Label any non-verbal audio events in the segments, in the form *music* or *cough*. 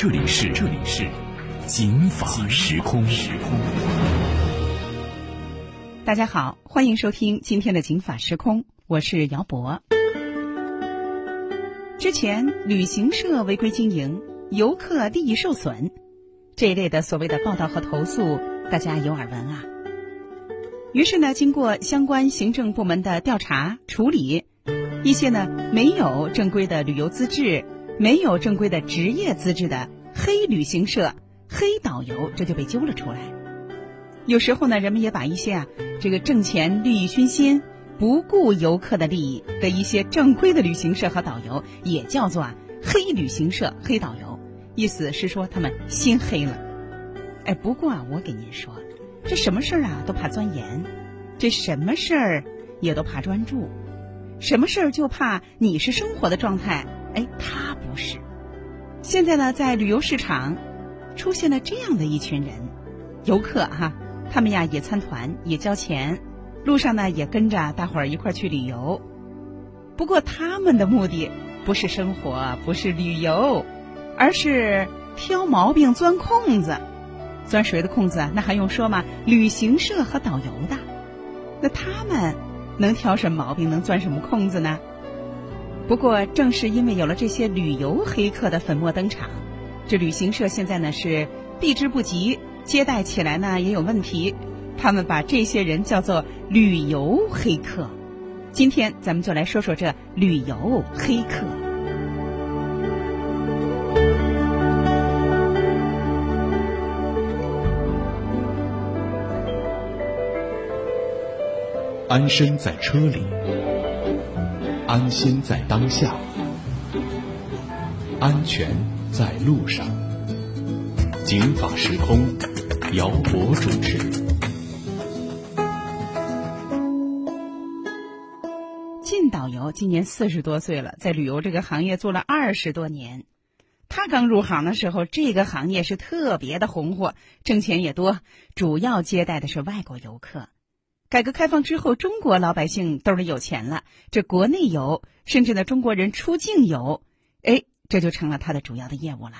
这里是这里是警法时空。时空。大家好，欢迎收听今天的警法时空，我是姚博。之前旅行社违规经营，游客利益受损这一类的所谓的报道和投诉，大家有耳闻啊。于是呢，经过相关行政部门的调查处理，一些呢没有正规的旅游资质、没有正规的职业资质的黑旅行社、黑导游，这就被揪了出来。有时候呢，人们也把一些啊这个挣钱、利益熏心、不顾游客的利益的一些正规的旅行社和导游，也叫做啊黑旅行社、黑导游，意思是说他们心黑了。哎，不过啊，我给您说。这什么事儿啊都怕钻研，这什么事儿也都怕专注，什么事儿就怕你是生活的状态，哎，他不是。现在呢，在旅游市场出现了这样的一群人，游客哈，他们呀也参团，也交钱，路上呢也跟着大伙儿一块儿去旅游。不过他们的目的不是生活，不是旅游，而是挑毛病、钻空子。钻谁的空子？那还用说吗？旅行社和导游的，那他们能挑什么毛病，能钻什么空子呢？不过正是因为有了这些旅游黑客的粉墨登场，这旅行社现在呢是避之不及，接待起来呢也有问题。他们把这些人叫做旅游黑客。今天咱们就来说说这旅游黑客。安身在车里，安心在当下，安全在路上。警法时空，姚博主持。靳导游今年四十多岁了，在旅游这个行业做了二十多年。他刚入行的时候，这个行业是特别的红火，挣钱也多，主要接待的是外国游客。改革开放之后，中国老百姓兜里有钱了，这国内游，甚至呢中国人出境游，哎，这就成了他的主要的业务了。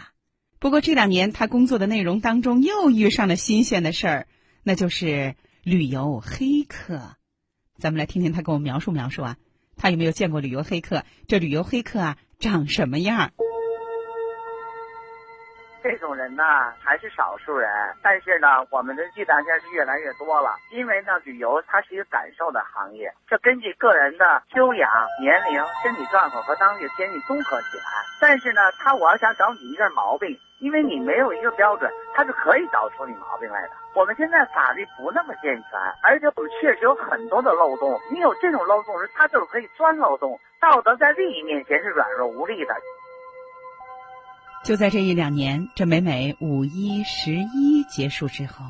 不过这两年他工作的内容当中又遇上了新鲜的事儿，那就是旅游黑客。咱们来听听他给我描述描述啊，他有没有见过旅游黑客？这旅游黑客啊长什么样？这种人呢还是少数人，但是呢，我们的记现在是越来越多了。因为呢，旅游它是一个感受的行业，这根据个人的修养、年龄、身体状况和当地的天气综合起来。但是呢，他我要想找你一个毛病，因为你没有一个标准，他是可以找出你毛病来的。我们现在法律不那么健全，而且我们确实有很多的漏洞。你有这种漏洞时，他就是可以钻漏洞。道德在利益面前是软弱无力的。就在这一两年，这每每五一、十一结束之后，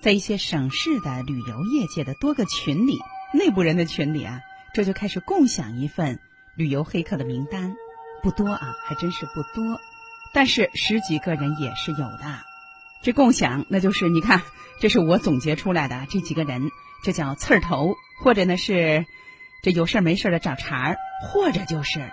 在一些省市的旅游业界的多个群里，内部人的群里啊，这就开始共享一份旅游黑客的名单，不多啊，还真是不多，但是十几个人也是有的。这共享，那就是你看，这是我总结出来的这几个人，这叫刺儿头，或者呢是这有事没事的找茬儿，或者就是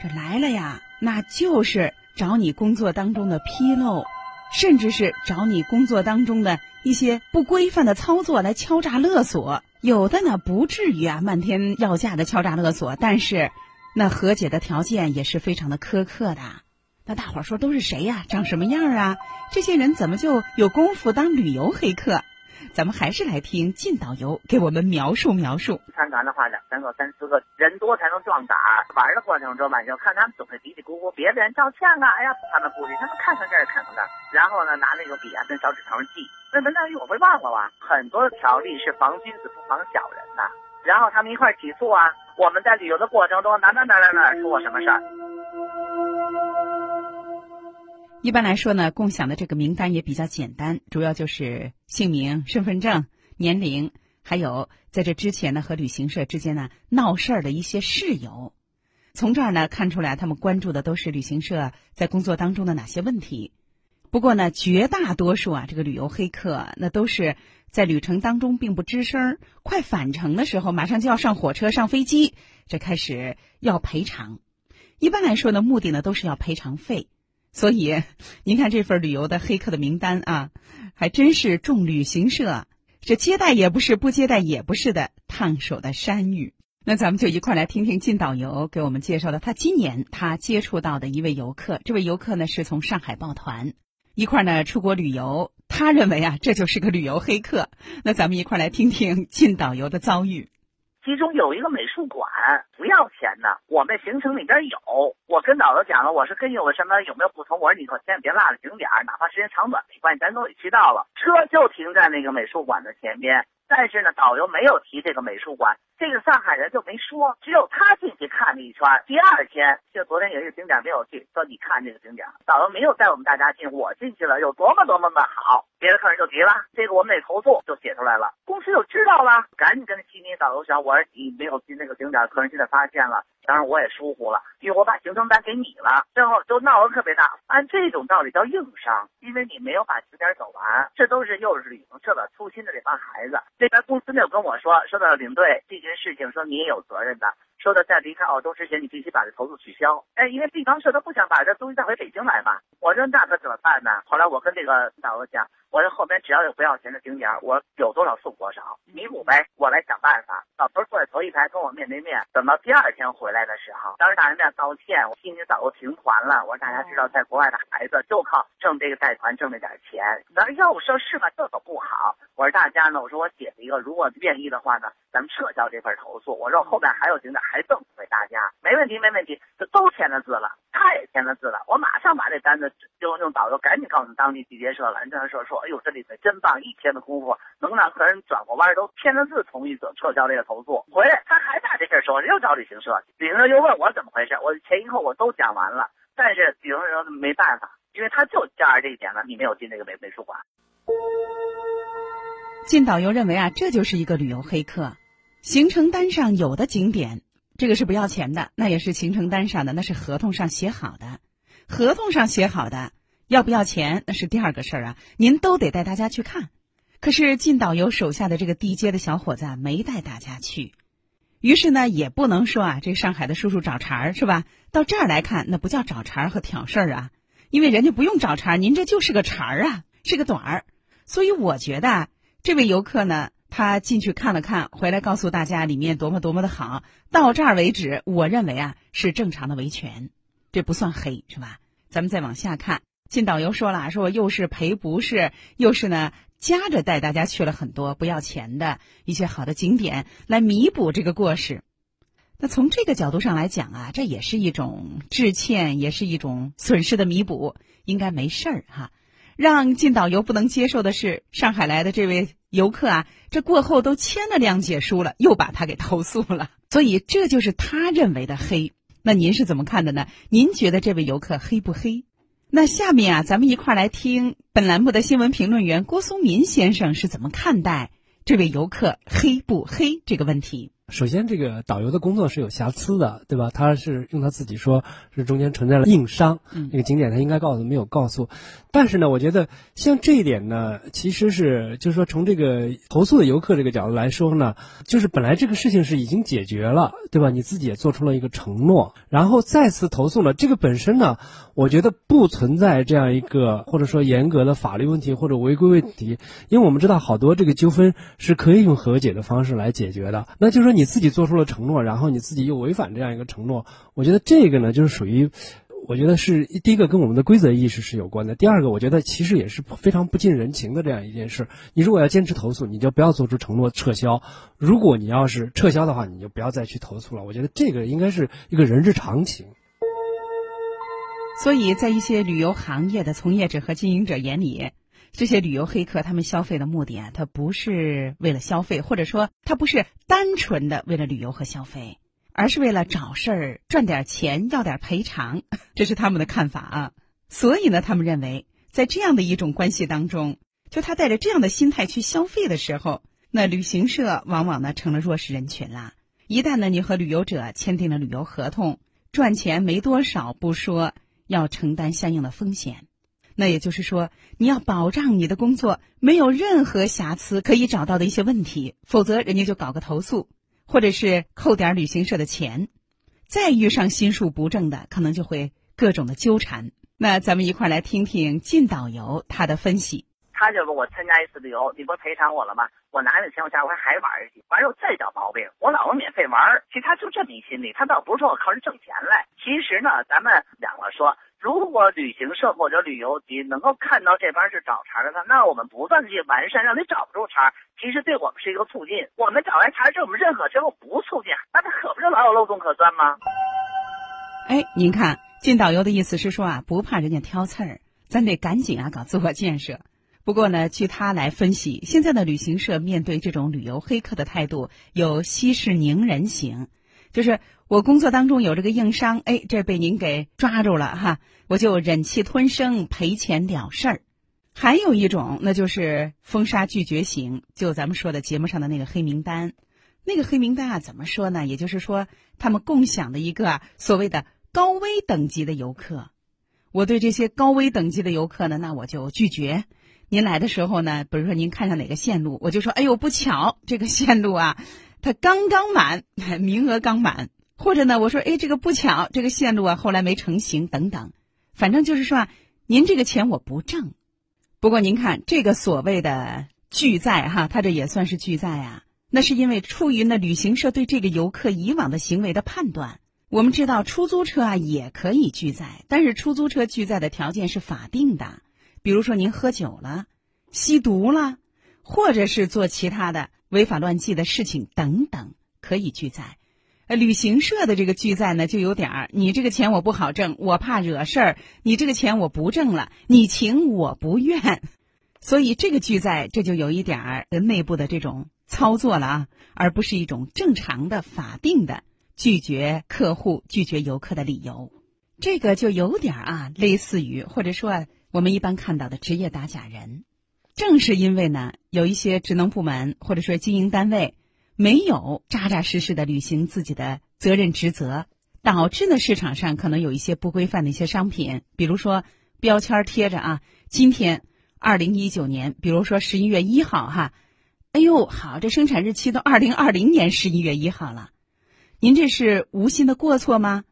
这来了呀，那就是。找你工作当中的纰漏，甚至是找你工作当中的一些不规范的操作来敲诈勒索。有的呢不至于啊漫天要价的敲诈勒索，但是那和解的条件也是非常的苛刻的。那大伙儿说都是谁呀？长什么样啊？这些人怎么就有功夫当旅游黑客？咱们还是来听靳导游给我们描述描述。参团的话，两三个、三四个人多才能壮胆。玩的过程中吧，就看他们总是嘀嘀咕咕，别的人照相啊，哎呀，他们不理，他们看看这儿看看那儿，然后呢，拿那个笔啊跟小纸条记。那文章语我会忘了吧？很多条例是防君子不防小人的。然后他们一块起诉啊，我们在旅游的过程中哪哪哪哪哪出过什么事儿。一般来说呢，共享的这个名单也比较简单，主要就是姓名、身份证、年龄，还有在这之前呢和旅行社之间呢闹事儿的一些事由。从这儿呢看出来，他们关注的都是旅行社在工作当中的哪些问题。不过呢，绝大多数啊，这个旅游黑客那都是在旅程当中并不吱声，快返程的时候，马上就要上火车、上飞机，这开始要赔偿。一般来说呢，目的呢都是要赔偿费。所以，您看这份旅游的黑客的名单啊，还真是众旅行社这接待也不是，不接待也不是的烫手的山芋。那咱们就一块来听听靳导游给我们介绍的，他今年他接触到的一位游客。这位游客呢是从上海抱团一块呢出国旅游，他认为啊这就是个旅游黑客。那咱们一块来听听靳导游的遭遇。其中有一个美术馆不要钱的，我们行程里边有。我跟导游讲了，我是根据我什么有没有不同，我说你可千万别落了景点，哪怕时间长短没关系，咱都得去到了。车就停在那个美术馆的前边，但是呢，导游没有提这个美术馆，这个上海人就没说，只有他进去看了一圈。第二天就昨天有一个景点没有去，说你看这个景点，导游没有带我们大家进，我进去了，有多么多么的好。别的客人就急了，这个我们得投诉，就写出来了。公司就知道了，赶紧跟悉尼导游讲，我说你没有进那个景点，客人现在发现了。当然我也疏忽了，因为我把行程单给你了，最后都闹得特别大。按这种道理叫硬伤，因为你没有把景点走完，这都是又是旅行社的粗心的这帮孩子。这边公司就跟我说，说到领队这件事情，说你也有责任的。说的在离开澳洲之前，你必须把这投诉取消。哎，因为地方社他不想把这东西带回北京来嘛。我说那可怎么办呢？后来我跟这个导游讲，我这后边只要有不要钱的景点，我有多少送多少，弥补呗，我来想办法。老头坐在头一排跟我面对面，等到第二天回来的时候，当着大人面道歉，我替你早就停团了。我说大家知道，在国外的孩子就靠挣这个带团挣那点钱。那要我说是吧？这可不好。我说大家呢，我说我写了一个，如果愿意的话呢，咱们撤销这份投诉。我说后边还有景点。还赠给大家，没问题，没问题，这都签了字了，他也签了字了，我马上把这单子就用导游赶紧告诉当地地接社了。人家说说，哎呦，这里头真棒，一天的功夫能让客人转过弯都签了字同意撤撤销这个投诉。回来他还把这事说，又找旅行社，旅行社又问我怎么回事，我前因后果都讲完了，但是旅行社没办法，因为他就加上这一点了，你没有进那个美美术馆。进导游认为啊，这就是一个旅游黑客，行程单上有的景点。这个是不要钱的，那也是行程单上的，那是合同上写好的。合同上写好的，要不要钱那是第二个事儿啊。您都得带大家去看。可是靳导游手下的这个地接的小伙子，没带大家去。于是呢，也不能说啊，这上海的叔叔找茬儿是吧？到这儿来看，那不叫找茬儿和挑事儿啊，因为人家不用找茬儿，您这就是个茬儿啊，是个短儿。所以我觉得这位游客呢。他进去看了看，回来告诉大家里面多么多么的好。到这儿为止，我认为啊是正常的维权，这不算黑，是吧？咱们再往下看，进导游说了，说又是赔不是，又是呢夹着带大家去了很多不要钱的一些好的景点来弥补这个过失。那从这个角度上来讲啊，这也是一种致歉，也是一种损失的弥补，应该没事儿哈。让靳导游不能接受的是，上海来的这位游客啊，这过后都签了谅解书了，又把他给投诉了。所以这就是他认为的黑。那您是怎么看的呢？您觉得这位游客黑不黑？那下面啊，咱们一块儿来听本栏目的新闻评论员郭松民先生是怎么看待这位游客黑不黑这个问题。首先，这个导游的工作是有瑕疵的，对吧？他是用他自己说，是中间存在了硬伤。嗯那个景点他应该告诉没有告诉，但是呢，我觉得像这一点呢，其实是就是说从这个投诉的游客这个角度来说呢，就是本来这个事情是已经解决了，对吧？你自己也做出了一个承诺，然后再次投诉了，这个本身呢，我觉得不存在这样一个或者说严格的法律问题或者违规问题，因为我们知道好多这个纠纷是可以用和解的方式来解决的。那就是说你。你自己做出了承诺，然后你自己又违反这样一个承诺，我觉得这个呢，就是属于，我觉得是第一个跟我们的规则意识是有关的。第二个，我觉得其实也是非常不近人情的这样一件事。你如果要坚持投诉，你就不要做出承诺撤销；如果你要是撤销的话，你就不要再去投诉了。我觉得这个应该是一个人之常情。所以在一些旅游行业的从业者和经营者眼里。这些旅游黑客他们消费的目的啊，他不是为了消费，或者说他不是单纯的为了旅游和消费，而是为了找事儿赚点钱要点赔偿，这是他们的看法啊。所以呢，他们认为，在这样的一种关系当中，就他带着这样的心态去消费的时候，那旅行社往往呢成了弱势人群啦。一旦呢你和旅游者签订了旅游合同，赚钱没多少不说，要承担相应的风险。那也就是说，你要保障你的工作没有任何瑕疵可以找到的一些问题，否则人家就搞个投诉，或者是扣点旅行社的钱。再遇上心术不正的，可能就会各种的纠缠。那咱们一块来听听靳导游他的分析。他就说我参加一次旅游，你不赔偿我了吗？我拿着钱我下回还玩去，完之后再找毛病，我老子免费玩。其实他就这么一心理，他倒不是说我靠人挣钱来。其实呢，咱们两个说。如果旅行社或者旅游局能够看到这帮是找茬的，那我们不断的去完善，让你找不住茬，其实对我们是一个促进。我们找完茬之后，我们认可之后不促进，那他可不是老有漏洞可钻吗？哎，您看，靳导游的意思是说啊，不怕人家挑刺儿，咱得赶紧啊搞自我建设。不过呢，据他来分析，现在的旅行社面对这种旅游黑客的态度有息事宁人型。就是我工作当中有这个硬伤，哎，这被您给抓住了哈，我就忍气吞声赔钱了事儿。还有一种，那就是封杀拒绝型，就咱们说的节目上的那个黑名单。那个黑名单啊，怎么说呢？也就是说，他们共享的一个所谓的高危等级的游客。我对这些高危等级的游客呢，那我就拒绝。您来的时候呢，比如说您看上哪个线路，我就说，哎呦，不巧，这个线路啊。它刚刚满，名额刚满，或者呢，我说，哎，这个不巧，这个线路啊，后来没成型，等等，反正就是说啊，您这个钱我不挣。不过您看这个所谓的拒载哈，他这也算是拒载啊，那是因为出于呢旅行社对这个游客以往的行为的判断。我们知道出租车啊也可以拒载，但是出租车拒载的条件是法定的，比如说您喝酒了、吸毒了，或者是做其他的。违法乱纪的事情等等可以拒载，呃，旅行社的这个拒载呢，就有点儿，你这个钱我不好挣，我怕惹事儿，你这个钱我不挣了，你情我不愿，所以这个拒载这就有一点儿内部的这种操作了啊，而不是一种正常的法定的拒绝客户、拒绝游客的理由，这个就有点儿啊，类似于或者说我们一般看到的职业打假人。正是因为呢，有一些职能部门或者说经营单位没有扎扎实实的履行自己的责任职责，导致呢市场上可能有一些不规范的一些商品，比如说标签贴着啊，今天二零一九年，比如说十一月一号哈，哎呦好，这生产日期都二零二零年十一月一号了，您这是无心的过错吗？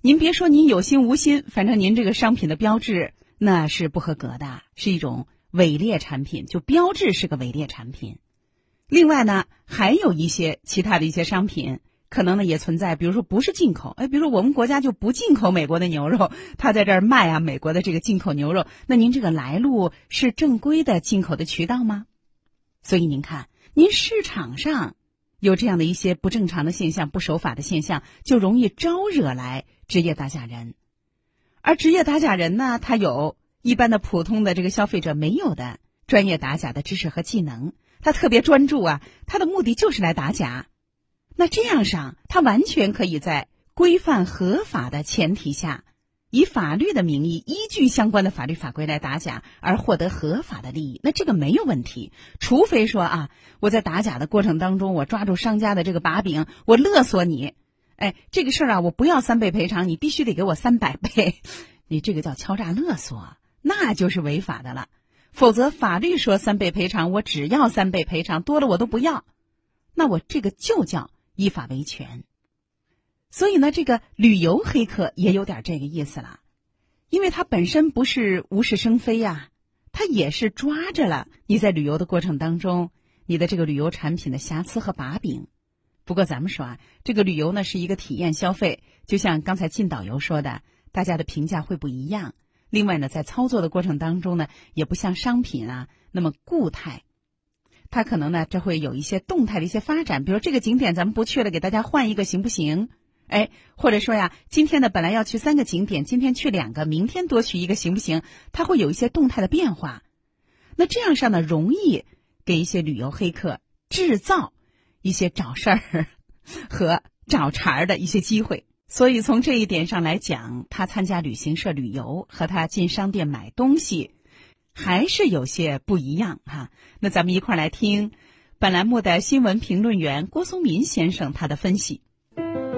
您别说您有心无心，反正您这个商品的标志那是不合格的，是一种。伪劣产品就标志是个伪劣产品，另外呢，还有一些其他的一些商品，可能呢也存在，比如说不是进口，哎，比如说我们国家就不进口美国的牛肉，*laughs* 他在这儿卖啊，美国的这个进口牛肉，那您这个来路是正规的进口的渠道吗？所以您看，您市场上有这样的一些不正常的现象、不守法的现象，就容易招惹来职业打假人，而职业打假人呢，他有。一般的普通的这个消费者没有的专业打假的知识和技能，他特别专注啊，他的目的就是来打假。那这样上，他完全可以在规范合法的前提下，以法律的名义，依据相关的法律法规来打假，而获得合法的利益。那这个没有问题，除非说啊，我在打假的过程当中，我抓住商家的这个把柄，我勒索你，哎，这个事儿啊，我不要三倍赔偿，你必须得给我三百倍，*laughs* 你这个叫敲诈勒索。那就是违法的了，否则法律说三倍赔偿，我只要三倍赔偿，多了我都不要，那我这个就叫依法维权。所以呢，这个旅游黑客也有点这个意思了，因为他本身不是无事生非呀，他也是抓着了你在旅游的过程当中你的这个旅游产品的瑕疵和把柄。不过咱们说啊，这个旅游呢是一个体验消费，就像刚才靳导游说的，大家的评价会不一样。另外呢，在操作的过程当中呢，也不像商品啊那么固态，它可能呢这会有一些动态的一些发展。比如这个景点咱们不去了，给大家换一个行不行？哎，或者说呀，今天呢本来要去三个景点，今天去两个，明天多去一个行不行？它会有一些动态的变化。那这样上呢，容易给一些旅游黑客制造一些找事儿 *laughs* 和找茬儿的一些机会。所以从这一点上来讲，他参加旅行社旅游和他进商店买东西，还是有些不一样哈。那咱们一块儿来听本栏目的新闻评论员郭松民先生他的分析。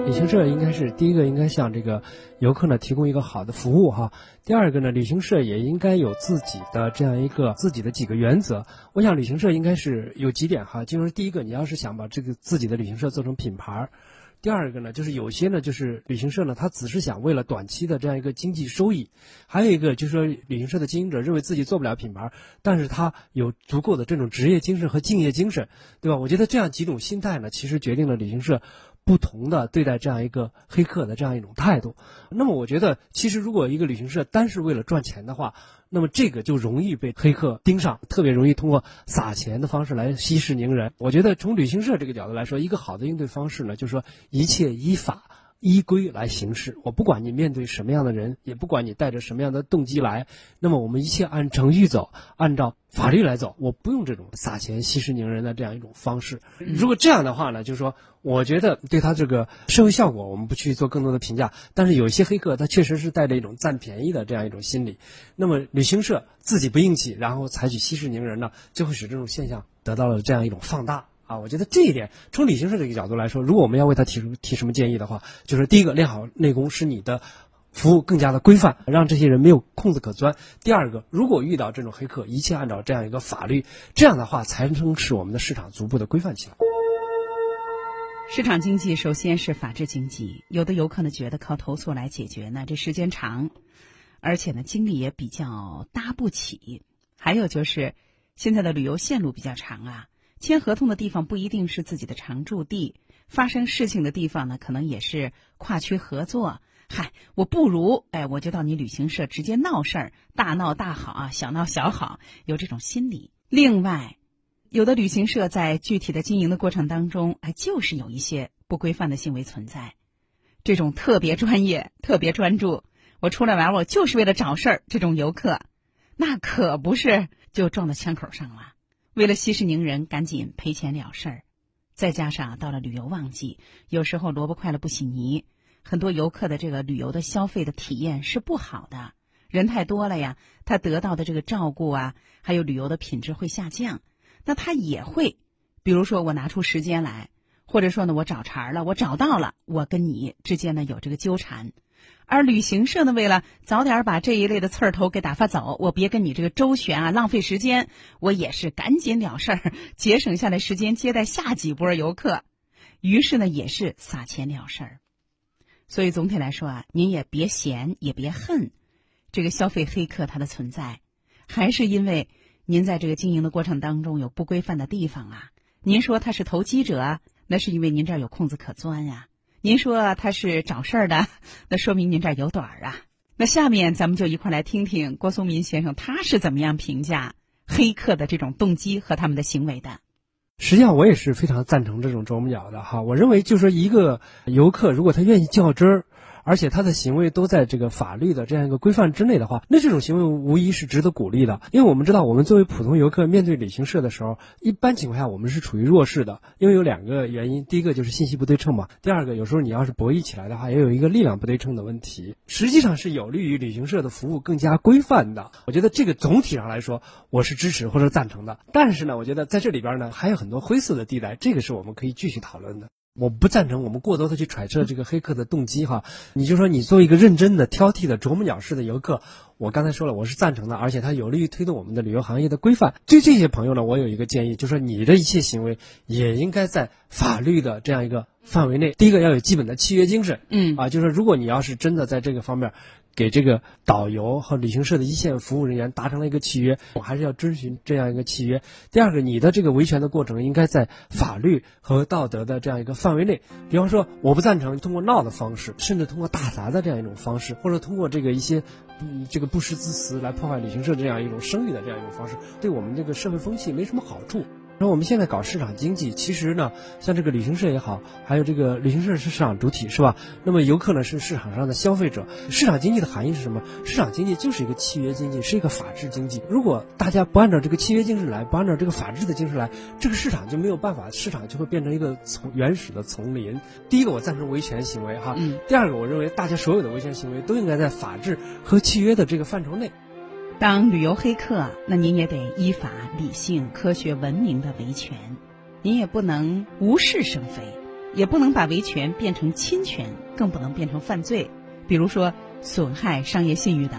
旅行社应该是第一个，应该向这个游客呢提供一个好的服务哈。第二个呢，旅行社也应该有自己的这样一个自己的几个原则。我想旅行社应该是有几点哈，就是第一个，你要是想把这个自己的旅行社做成品牌儿第二个呢，就是有些呢，就是旅行社呢，他只是想为了短期的这样一个经济收益；还有一个就是说，旅行社的经营者认为自己做不了品牌，但是他有足够的这种职业精神和敬业精神，对吧？我觉得这样几种心态呢，其实决定了旅行社。不同的对待这样一个黑客的这样一种态度，那么我觉得，其实如果一个旅行社单是为了赚钱的话，那么这个就容易被黑客盯上，特别容易通过撒钱的方式来息事宁人。我觉得从旅行社这个角度来说，一个好的应对方式呢，就是说一切依法。依规来行事，我不管你面对什么样的人，也不管你带着什么样的动机来，那么我们一切按程序走，按照法律来走，我不用这种撒钱息事宁人的这样一种方式。如果这样的话呢，就是说，我觉得对他这个社会效果，我们不去做更多的评价。但是有一些黑客，他确实是带着一种占便宜的这样一种心理。那么旅行社自己不硬气，然后采取息事宁人呢，就会使这种现象得到了这样一种放大。啊，我觉得这一点从旅行社这个角度来说，如果我们要为他提出提什么建议的话，就是第一个练好内功，使你的服务更加的规范，让这些人没有空子可钻；第二个，如果遇到这种黑客，一切按照这样一个法律，这样的话才能使我们的市场逐步的规范起来。市场经济首先是法治经济，有的游客呢觉得靠投诉来解决呢，这时间长，而且呢精力也比较搭不起。还有就是现在的旅游线路比较长啊。签合同的地方不一定是自己的常住地，发生事情的地方呢，可能也是跨区合作。嗨，我不如哎，我就到你旅行社直接闹事儿，大闹大好啊，小闹小好，有这种心理。另外，有的旅行社在具体的经营的过程当中，哎，就是有一些不规范的行为存在。这种特别专业、特别专注，我出来玩，我就是为了找事儿，这种游客，那可不是就撞到枪口上了。为了息事宁人，赶紧赔钱了事儿，再加上到了旅游旺季，有时候萝卜快了不洗泥，很多游客的这个旅游的消费的体验是不好的，人太多了呀，他得到的这个照顾啊，还有旅游的品质会下降，那他也会，比如说我拿出时间来，或者说呢我找茬了，我找到了，我跟你之间呢有这个纠缠。而旅行社呢，为了早点把这一类的刺儿头给打发走，我别跟你这个周旋啊，浪费时间，我也是赶紧了事儿，节省下来时间接待下几波游客。于是呢，也是撒钱了事儿。所以总体来说啊，您也别嫌，也别恨这个消费黑客他的存在，还是因为您在这个经营的过程当中有不规范的地方啊。您说他是投机者，那是因为您这儿有空子可钻呀。您说他是找事儿的，*laughs* 那说明您这儿有短儿啊。那下面咱们就一块来听听郭松民先生他是怎么样评价黑客的这种动机和他们的行为的。实际上，我也是非常赞成这种啄木鸟的哈。我认为，就说一个游客如果他愿意较真儿。而且他的行为都在这个法律的这样一个规范之内的话，那这种行为无疑是值得鼓励的。因为我们知道，我们作为普通游客面对旅行社的时候，一般情况下我们是处于弱势的，因为有两个原因：第一个就是信息不对称嘛；第二个，有时候你要是博弈起来的话，也有一个力量不对称的问题。实际上是有利于旅行社的服务更加规范的。我觉得这个总体上来说，我是支持或者赞成的。但是呢，我觉得在这里边呢，还有很多灰色的地带，这个是我们可以继续讨论的。我不赞成我们过多的去揣测这个黑客的动机哈，你就说你作为一个认真的、挑剔的啄木鸟式的游客，我刚才说了我是赞成的，而且它有利于推动我们的旅游行业的规范。对这些朋友呢，我有一个建议，就是说你的一切行为也应该在法律的这样一个范围内。第一个要有基本的契约精神，嗯啊，就是如果你要是真的在这个方面。给这个导游和旅行社的一线服务人员达成了一个契约，我还是要遵循这样一个契约。第二个，你的这个维权的过程应该在法律和道德的这样一个范围内。比方说，我不赞成通过闹的方式，甚至通过打砸的这样一种方式，或者通过这个一些嗯这个不实之词来破坏旅行社这样一种声誉的这样一种方式，对我们这个社会风气没什么好处。然后我们现在搞市场经济，其实呢，像这个旅行社也好，还有这个旅行社是市场主体，是吧？那么游客呢是市场上的消费者。市场经济的含义是什么？市场经济就是一个契约经济，是一个法治经济。如果大家不按照这个契约精神来，不按照这个法治的精神来，这个市场就没有办法，市场就会变成一个从原始的丛林。第一个，我赞成维权行为哈。嗯。第二个，我认为大家所有的维权行为都应该在法治和契约的这个范畴内。当旅游黑客，那您也得依法、理性、科学、文明的维权，您也不能无事生非，也不能把维权变成侵权，更不能变成犯罪，比如说损害商业信誉等。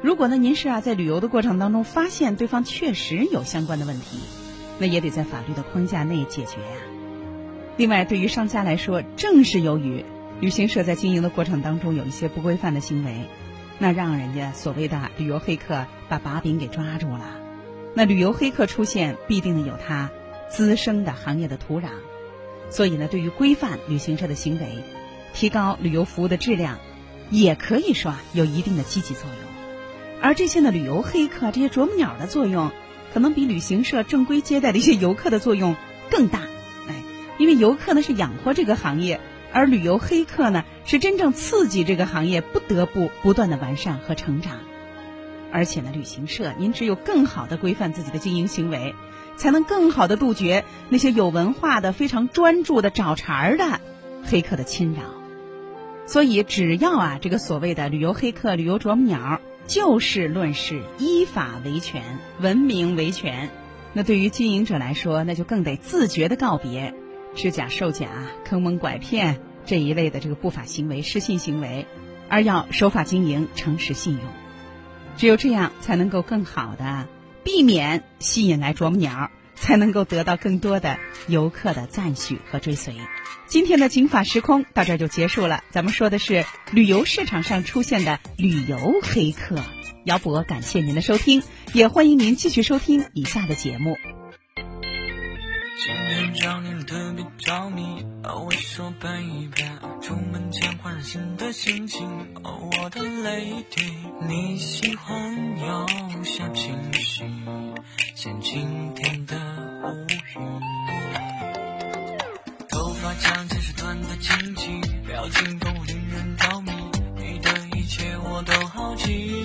如果呢，您是啊在旅游的过程当中发现对方确实有相关的问题，那也得在法律的框架内解决呀。另外，对于商家来说，正是由于旅行社在经营的过程当中有一些不规范的行为。那让人家所谓的旅游黑客把把柄给抓住了，那旅游黑客出现必定有它滋生的行业的土壤，所以呢，对于规范旅行社的行为，提高旅游服务的质量，也可以说有一定的积极作用。而这些呢，旅游黑客这些啄木鸟的作用，可能比旅行社正规接待的一些游客的作用更大。哎，因为游客呢是养活这个行业。而旅游黑客呢，是真正刺激这个行业不得不不断的完善和成长。而且呢，旅行社您只有更好的规范自己的经营行为，才能更好的杜绝那些有文化的、非常专注的找茬儿的黑客的侵扰。所以，只要啊，这个所谓的旅游黑客、旅游啄木鸟就事论事、依法维权、文明维权，那对于经营者来说，那就更得自觉的告别。制假售假、坑蒙拐骗这一类的这个不法行为、失信行为，而要守法经营、诚实信用，只有这样才能够更好的避免吸引来啄木鸟，才能够得到更多的游客的赞许和追随。今天的警法时空到这儿就结束了，咱们说的是旅游市场上出现的旅游黑客。姚博感谢您的收听，也欢迎您继续收听以下的节目。今天找你特别着迷，哦，我说奔一奔，出门前换上新的心情，哦，我的 lady，你喜欢有小情绪，像今天的乌云，头发长见识短的惊奇，表情都令人着迷，你的一切我都好奇，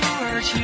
土耳其，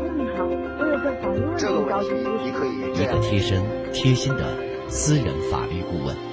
这个问题你可以一个贴身、贴心的私人法律顾问。